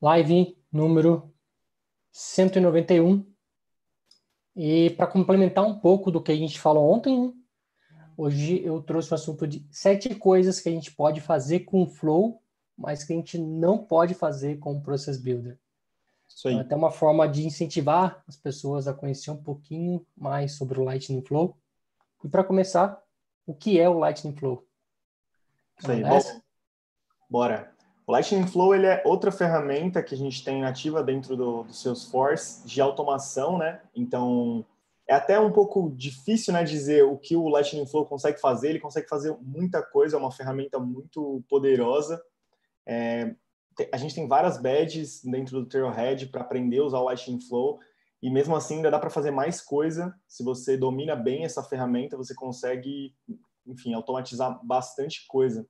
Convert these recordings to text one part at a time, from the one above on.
live número 191. E para complementar um pouco do que a gente falou ontem, né? hoje eu trouxe o assunto de sete coisas que a gente pode fazer com o Flow, mas que a gente não pode fazer com o Process Builder. Isso aí. Até uma forma de incentivar as pessoas a conhecer um pouquinho mais sobre o Lightning Flow. E para começar, o que é o Lightning Flow? Isso aí, bom, bora. O Lightning Flow ele é outra ferramenta que a gente tem ativa dentro do, do Salesforce de automação, né? Então, é até um pouco difícil né, dizer o que o Lightning Flow consegue fazer. Ele consegue fazer muita coisa, é uma ferramenta muito poderosa. É, a gente tem várias badges dentro do Trailhead para aprender a usar o Lightning Flow e mesmo assim ainda dá para fazer mais coisa. Se você domina bem essa ferramenta, você consegue, enfim, automatizar bastante coisa.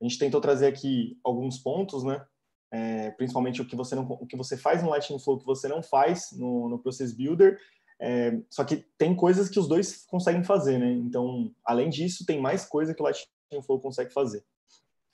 A gente tentou trazer aqui alguns pontos, né? É, principalmente o que você não, o que você faz no Lightning Flow que você não faz no, no Process Builder. É, só que tem coisas que os dois conseguem fazer, né? Então, além disso, tem mais coisa que o Lightning Flow consegue fazer.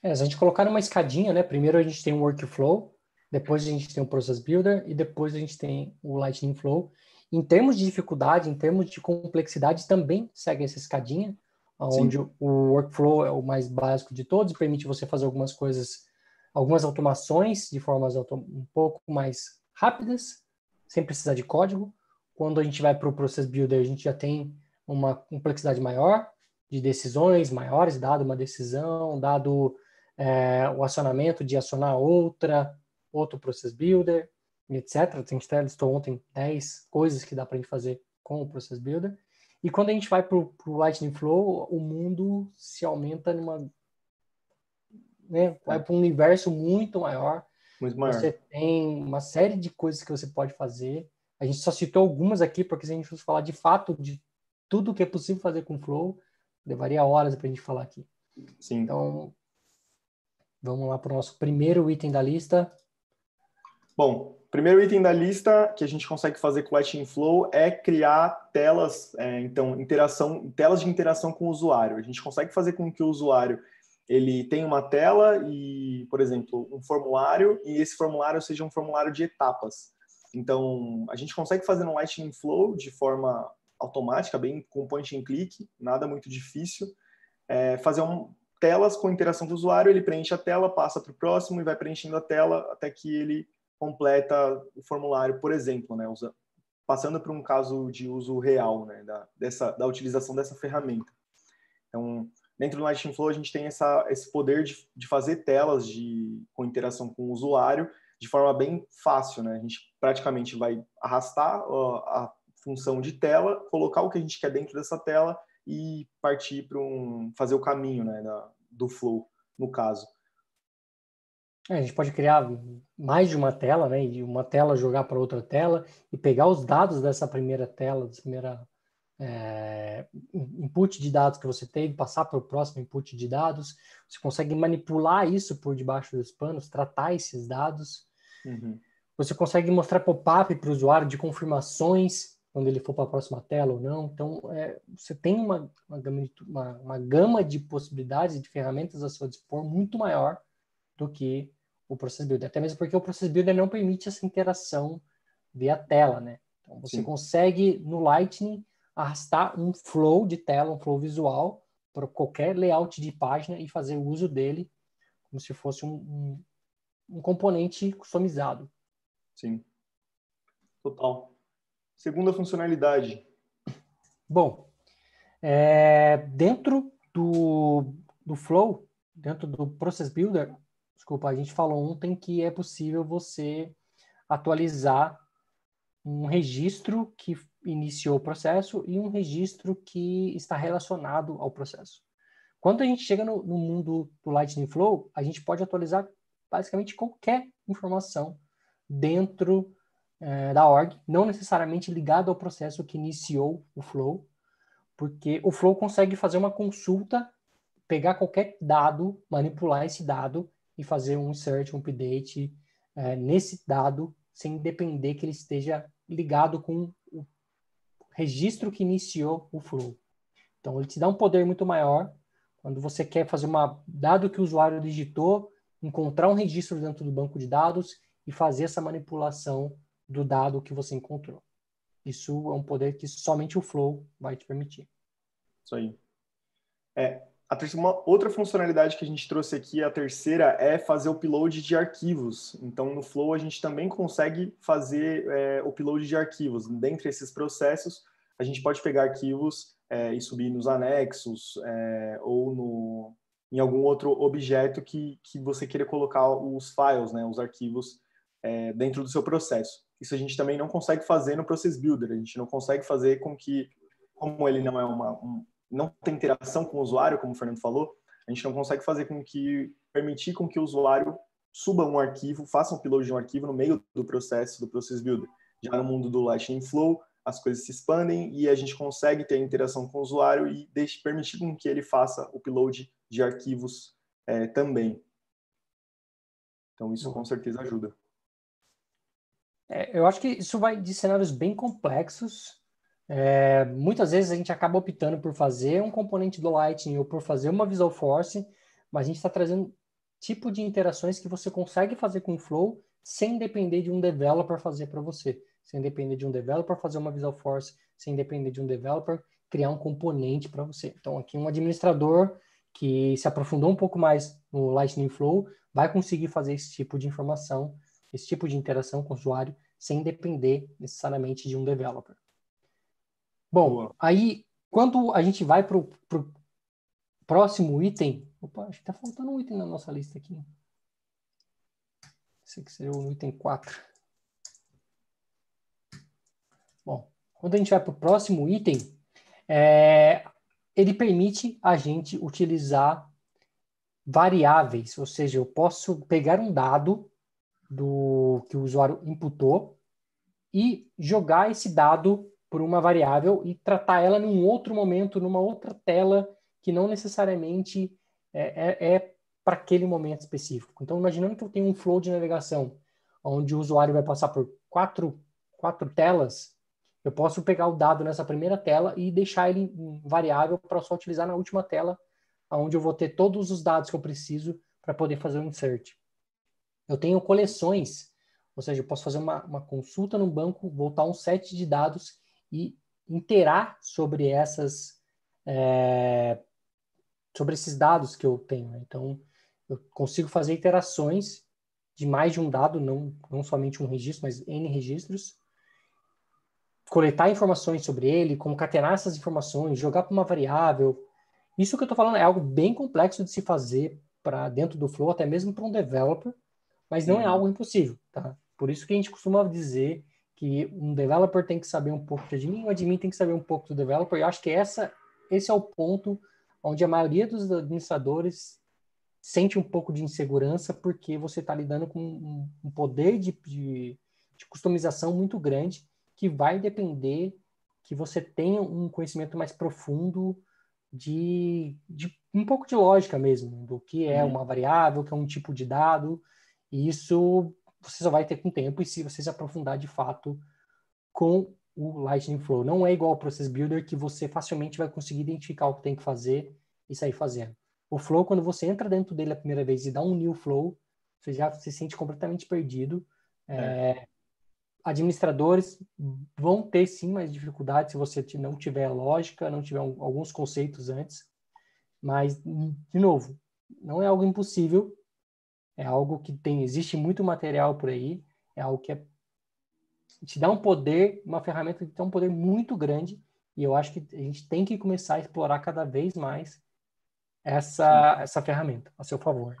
É, a gente colocar numa escadinha, né? Primeiro a gente tem um workflow, depois a gente tem o Process Builder e depois a gente tem o Lightning Flow. Em termos de dificuldade, em termos de complexidade, também segue essa escadinha onde Sim. o workflow é o mais básico de todos, permite você fazer algumas coisas, algumas automações de formas um pouco mais rápidas, sem precisar de código. Quando a gente vai para o Process Builder, a gente já tem uma complexidade maior de decisões maiores, dado uma decisão, dado é, o acionamento de acionar outra, outro Process Builder, etc. A gente até listou ontem 10 coisas que dá para a gente fazer com o Process Builder. E quando a gente vai para o Lightning Flow, o mundo se aumenta numa. Né, vai para um universo muito maior. Muito maior. Você tem uma série de coisas que você pode fazer. A gente só citou algumas aqui, porque se a gente fosse falar de fato de tudo que é possível fazer com Flow, levaria horas para a gente falar aqui. Sim. Então, vamos lá para o nosso primeiro item da lista. Bom, Primeiro item da lista que a gente consegue fazer com o Lightning Flow é criar telas, é, então interação, telas de interação com o usuário. A gente consegue fazer com que o usuário ele tenha uma tela e, por exemplo, um formulário e esse formulário seja um formulário de etapas. Então, a gente consegue fazer no Lightning Flow de forma automática, bem com point and click, nada muito difícil. É, fazer um, telas com interação com o usuário, ele preenche a tela, passa para o próximo e vai preenchendo a tela até que ele completa o formulário, por exemplo, né, passando por um caso de uso real né, da, dessa, da utilização dessa ferramenta. Então, dentro do Lightning Flow, a gente tem essa, esse poder de, de fazer telas de, com interação com o usuário de forma bem fácil. Né? A gente praticamente vai arrastar a, a função de tela, colocar o que a gente quer dentro dessa tela e partir para um, fazer o caminho né, da, do flow, no caso. É, a gente pode criar mais de uma tela, né? E uma tela jogar para outra tela e pegar os dados dessa primeira tela, dessa primeira é, input de dados que você teve, passar para o próximo input de dados. Você consegue manipular isso por debaixo dos panos, tratar esses dados. Uhum. Você consegue mostrar pop-up para o usuário de confirmações quando ele for para a próxima tela ou não. Então, é, você tem uma, uma, gama de, uma, uma gama de possibilidades e de ferramentas a seu dispor muito maior do que o Process Builder. Até mesmo porque o Process Builder não permite essa interação via tela, né? Então, você Sim. consegue, no Lightning, arrastar um flow de tela, um flow visual, para qualquer layout de página e fazer uso dele como se fosse um, um, um componente customizado. Sim. Total. Segunda funcionalidade. Bom, é, dentro do, do Flow, dentro do Process Builder, desculpa, a gente falou ontem que é possível você atualizar um registro que iniciou o processo e um registro que está relacionado ao processo. Quando a gente chega no, no mundo do Lightning Flow, a gente pode atualizar basicamente qualquer informação dentro é, da org, não necessariamente ligado ao processo que iniciou o flow, porque o flow consegue fazer uma consulta, pegar qualquer dado, manipular esse dado e fazer um insert, um update é, nesse dado, sem depender que ele esteja ligado com o registro que iniciou o flow. Então, ele te dá um poder muito maior quando você quer fazer uma dado que o usuário digitou, encontrar um registro dentro do banco de dados e fazer essa manipulação do dado que você encontrou. Isso é um poder que somente o Flow vai te permitir. Isso aí. É, a terceira, uma outra funcionalidade que a gente trouxe aqui, a terceira, é fazer upload de arquivos. Então, no Flow, a gente também consegue fazer é, upload de arquivos. Dentre esses processos, a gente pode pegar arquivos é, e subir nos anexos é, ou no, em algum outro objeto que, que você queira colocar os files, né, os arquivos é, dentro do seu processo. Isso a gente também não consegue fazer no Process Builder. A gente não consegue fazer com que, como ele não é uma, um, não tem interação com o usuário, como o Fernando falou, a gente não consegue fazer com que permitir com que o usuário suba um arquivo, faça um upload de um arquivo no meio do processo do Process Builder. Já no mundo do Lightning Flow, as coisas se expandem e a gente consegue ter interação com o usuário e deixe, permitir com que ele faça o upload de arquivos é, também. Então isso com certeza ajuda. É, eu acho que isso vai de cenários bem complexos é, muitas vezes a gente acaba optando por fazer um componente do Lightning ou por fazer uma Visual Force, mas a gente está trazendo tipo de interações que você consegue fazer com o Flow sem depender de um developer fazer para você, sem depender de um developer fazer uma Visual Force, sem depender de um developer criar um componente para você. Então, aqui um administrador que se aprofundou um pouco mais no Lightning Flow vai conseguir fazer esse tipo de informação, esse tipo de interação com o usuário, sem depender necessariamente de um developer. Bom, Boa. aí quando a gente vai para o próximo item, opa, acho que está faltando um item na nossa lista aqui. Esse aqui seria o item 4. Bom, quando a gente vai para o próximo item, é, ele permite a gente utilizar variáveis, ou seja, eu posso pegar um dado do que o usuário imputou e jogar esse dado por uma variável e tratar ela num outro momento, numa outra tela que não necessariamente é, é, é para aquele momento específico. Então, imaginando que eu tenho um flow de navegação onde o usuário vai passar por quatro, quatro telas, eu posso pegar o dado nessa primeira tela e deixar ele variável para só utilizar na última tela, onde eu vou ter todos os dados que eu preciso para poder fazer um insert. Eu tenho coleções, ou seja, eu posso fazer uma, uma consulta no banco, voltar um set de dados e interar sobre essas é, sobre esses dados que eu tenho. Né? Então, eu consigo fazer iterações de mais de um dado, não, não somente um registro, mas N registros, coletar informações sobre ele, concatenar essas informações, jogar para uma variável. Isso que eu estou falando é algo bem complexo de se fazer para dentro do Flow, até mesmo para um developer, mas não é uhum. algo impossível, tá? Por isso que a gente costuma dizer que um developer tem que saber um pouco de admin, o admin tem que saber um pouco do developer. Eu acho que essa, esse é o ponto onde a maioria dos administradores sente um pouco de insegurança porque você está lidando com um, um poder de, de, de, customização muito grande que vai depender que você tenha um conhecimento mais profundo de, de um pouco de lógica mesmo, do que é uhum. uma variável, que é um tipo de dado, e isso você só vai ter com o tempo e se você se aprofundar de fato com o Lightning Flow. Não é igual ao Process Builder que você facilmente vai conseguir identificar o que tem que fazer e sair fazendo. O Flow, quando você entra dentro dele a primeira vez e dá um new Flow, você já se sente completamente perdido. É. É, administradores vão ter sim mais dificuldade se você não tiver lógica, não tiver alguns conceitos antes. Mas, de novo, não é algo impossível, é algo que tem, existe muito material por aí, é algo que é, te dá um poder, uma ferramenta que tem um poder muito grande, e eu acho que a gente tem que começar a explorar cada vez mais essa, essa ferramenta a seu favor.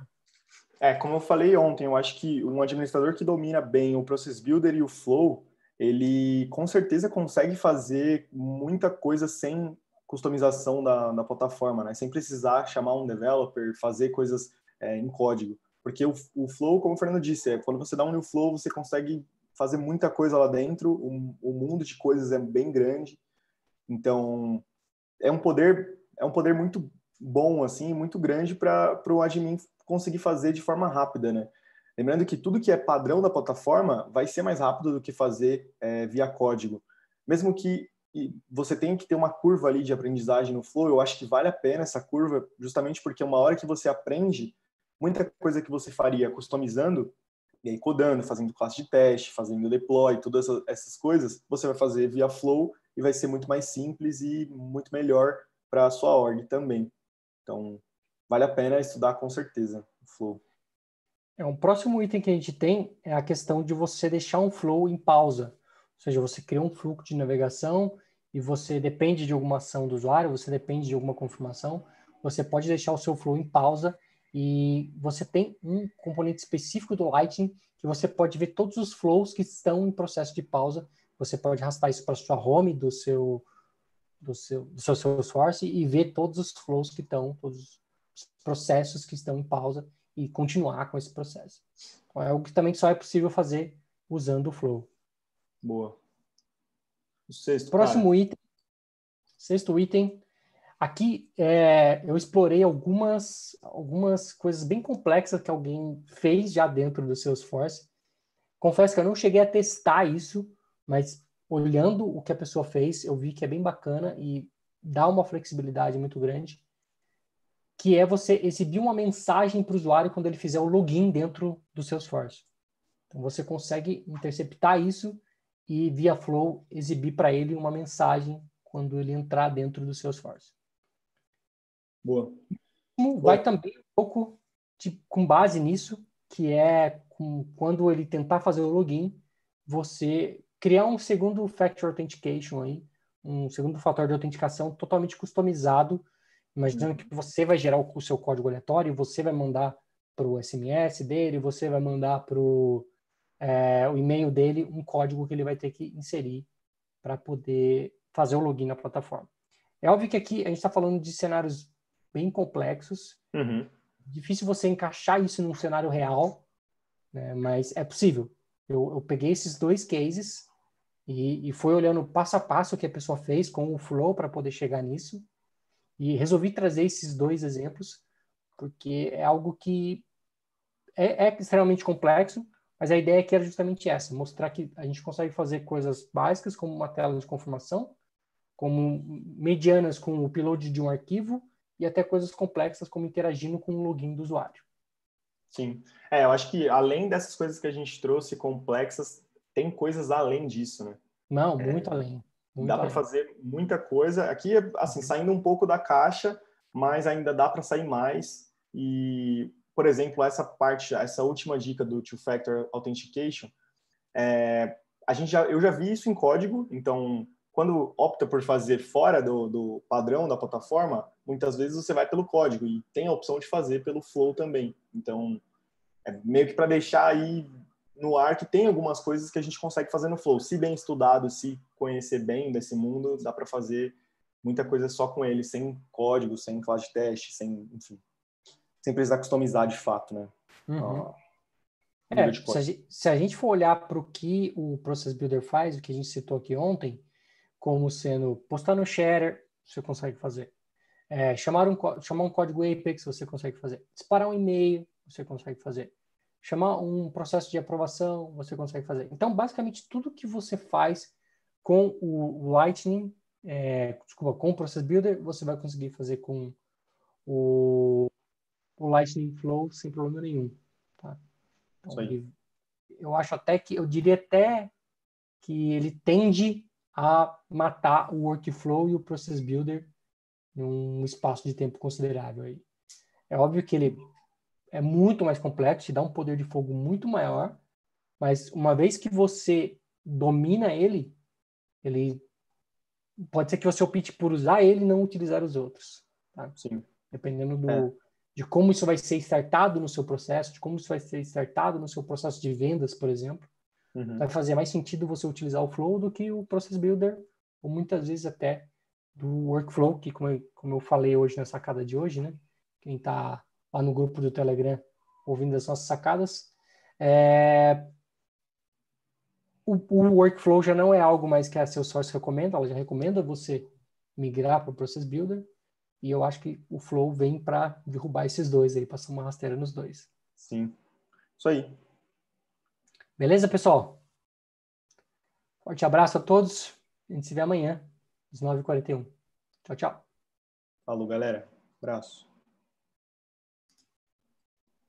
É, como eu falei ontem, eu acho que um administrador que domina bem o Process Builder e o Flow, ele com certeza consegue fazer muita coisa sem customização da, da plataforma, né? Sem precisar chamar um developer, fazer coisas é, em código. Porque o, o flow, como o Fernando disse, é quando você dá um new flow, você consegue fazer muita coisa lá dentro, o, o mundo de coisas é bem grande. Então, é um poder é um poder muito bom assim, muito grande para o admin conseguir fazer de forma rápida, né? Lembrando que tudo que é padrão da plataforma vai ser mais rápido do que fazer é, via código. Mesmo que você tenha que ter uma curva ali de aprendizagem no Flow, eu acho que vale a pena essa curva, justamente porque uma hora que você aprende, muita coisa que você faria customizando, e aí codando, fazendo classe de teste, fazendo deploy, todas essas coisas, você vai fazer via Flow e vai ser muito mais simples e muito melhor para a sua org também. Então, vale a pena estudar com certeza o Flow. É, um próximo item que a gente tem é a questão de você deixar um flow em pausa. Ou seja, você cria um fluxo de navegação e você depende de alguma ação do usuário, você depende de alguma confirmação, você pode deixar o seu flow em pausa e você tem um componente específico do Lightning que você pode ver todos os flows que estão em processo de pausa. Você pode arrastar isso para sua home do seu do seu, do seu Salesforce e ver todos os flows que estão, todos os processos que estão em pausa e continuar com esse processo. Então, é algo que também só é possível fazer usando o Flow. Boa. O sexto. Próximo cara. item. Sexto item. Aqui é, eu explorei algumas, algumas coisas bem complexas que alguém fez já dentro do Salesforce. Confesso que eu não cheguei a testar isso, mas olhando o que a pessoa fez, eu vi que é bem bacana e dá uma flexibilidade muito grande que é você exibir uma mensagem para o usuário quando ele fizer o login dentro do Salesforce. Então você consegue interceptar isso e via Flow exibir para ele uma mensagem quando ele entrar dentro do Salesforce. Boa. Vai Boa. também um pouco de, com base nisso, que é com, quando ele tentar fazer o login, você criar um segundo factor authentication aí, um segundo fator de autenticação totalmente customizado Imaginando uhum. que você vai gerar o, seu código aleatório, você vai mandar para o SMS dele, você vai mandar para é, o e-mail dele um código que ele vai ter que inserir para poder fazer o login na plataforma. É óbvio que aqui a gente está falando de cenários bem complexos, uhum. difícil você encaixar isso num cenário real, né, mas é possível. Eu, eu peguei esses dois cases e, e fui olhando passo a passo o que a pessoa fez com o Flow para poder chegar nisso. E resolvi trazer esses dois exemplos, porque é algo que é, é extremamente complexo, mas a ideia aqui era justamente essa: mostrar que a gente consegue fazer coisas básicas, como uma tela de confirmação, como medianas com o upload de um arquivo, e até coisas complexas, como interagindo com o login do usuário. Sim. É, eu acho que além dessas coisas que a gente trouxe complexas, tem coisas além disso, né? Não, muito é, além. Muito dá para fazer muita coisa. Aqui, assim, uhum. saindo um pouco da caixa, mas ainda dá para sair mais. E, por exemplo, essa parte, essa última dica do Two-Factor Authentication, é, a gente já, eu já vi isso em código. Então, quando opta por fazer fora do, do padrão da plataforma, muitas vezes você vai pelo código e tem a opção de fazer pelo Flow também. Então, é meio que para deixar aí no ar que tem algumas coisas que a gente consegue fazer no Flow. Se bem estudado, se conhecer bem desse mundo, dá para fazer muita coisa só com ele, sem código, sem classe de teste, sem, enfim, sem precisar customizar de fato, né? Uhum. é, se a, gente, se a, gente, for olhar para o que o Process Builder faz, o que a gente citou aqui ontem, como sendo postar no share, você consegue fazer. É, chamar, um, chamar um código Apex, você consegue fazer. Disparar um e-mail, você consegue fazer chamar um processo de aprovação, você consegue fazer. Então, basicamente, tudo que você faz com o Lightning, é, desculpa, com o Process Builder, você vai conseguir fazer com o, o Lightning Flow sem problema nenhum. Tá? Então, ele, eu acho até que, eu diria até que ele tende a matar o workflow e o process builder em um espaço de tempo considerável aí. É óbvio que ele é muito mais complexo, te dá um poder de fogo muito maior, mas uma vez que você domina ele, ele pode ser que você opte por usar ele e não utilizar os outros. Tá? Sim. Dependendo do, é. de como isso vai ser startado no seu processo, de como isso vai ser startado no seu processo de vendas, por exemplo, uhum. vai fazer mais sentido você utilizar o Flow do que o Process Builder, ou muitas vezes até do Workflow, que como eu, como eu falei hoje na sacada de hoje, né? Quem está lá no grupo do Telegram, ouvindo as nossas sacadas. É... O, o, workflow já não é algo mais que a Salesforce recomenda, ela já recomenda você migrar para o Process Builder, e eu acho que o Flow vem para derrubar esses dois aí, passar uma rasteira nos dois. Sim, isso aí. Beleza, pessoal? Forte abraço a todos, a gente se vê amanhã, às 9h41. Tchau, tchau. Falou, galera. Abraço.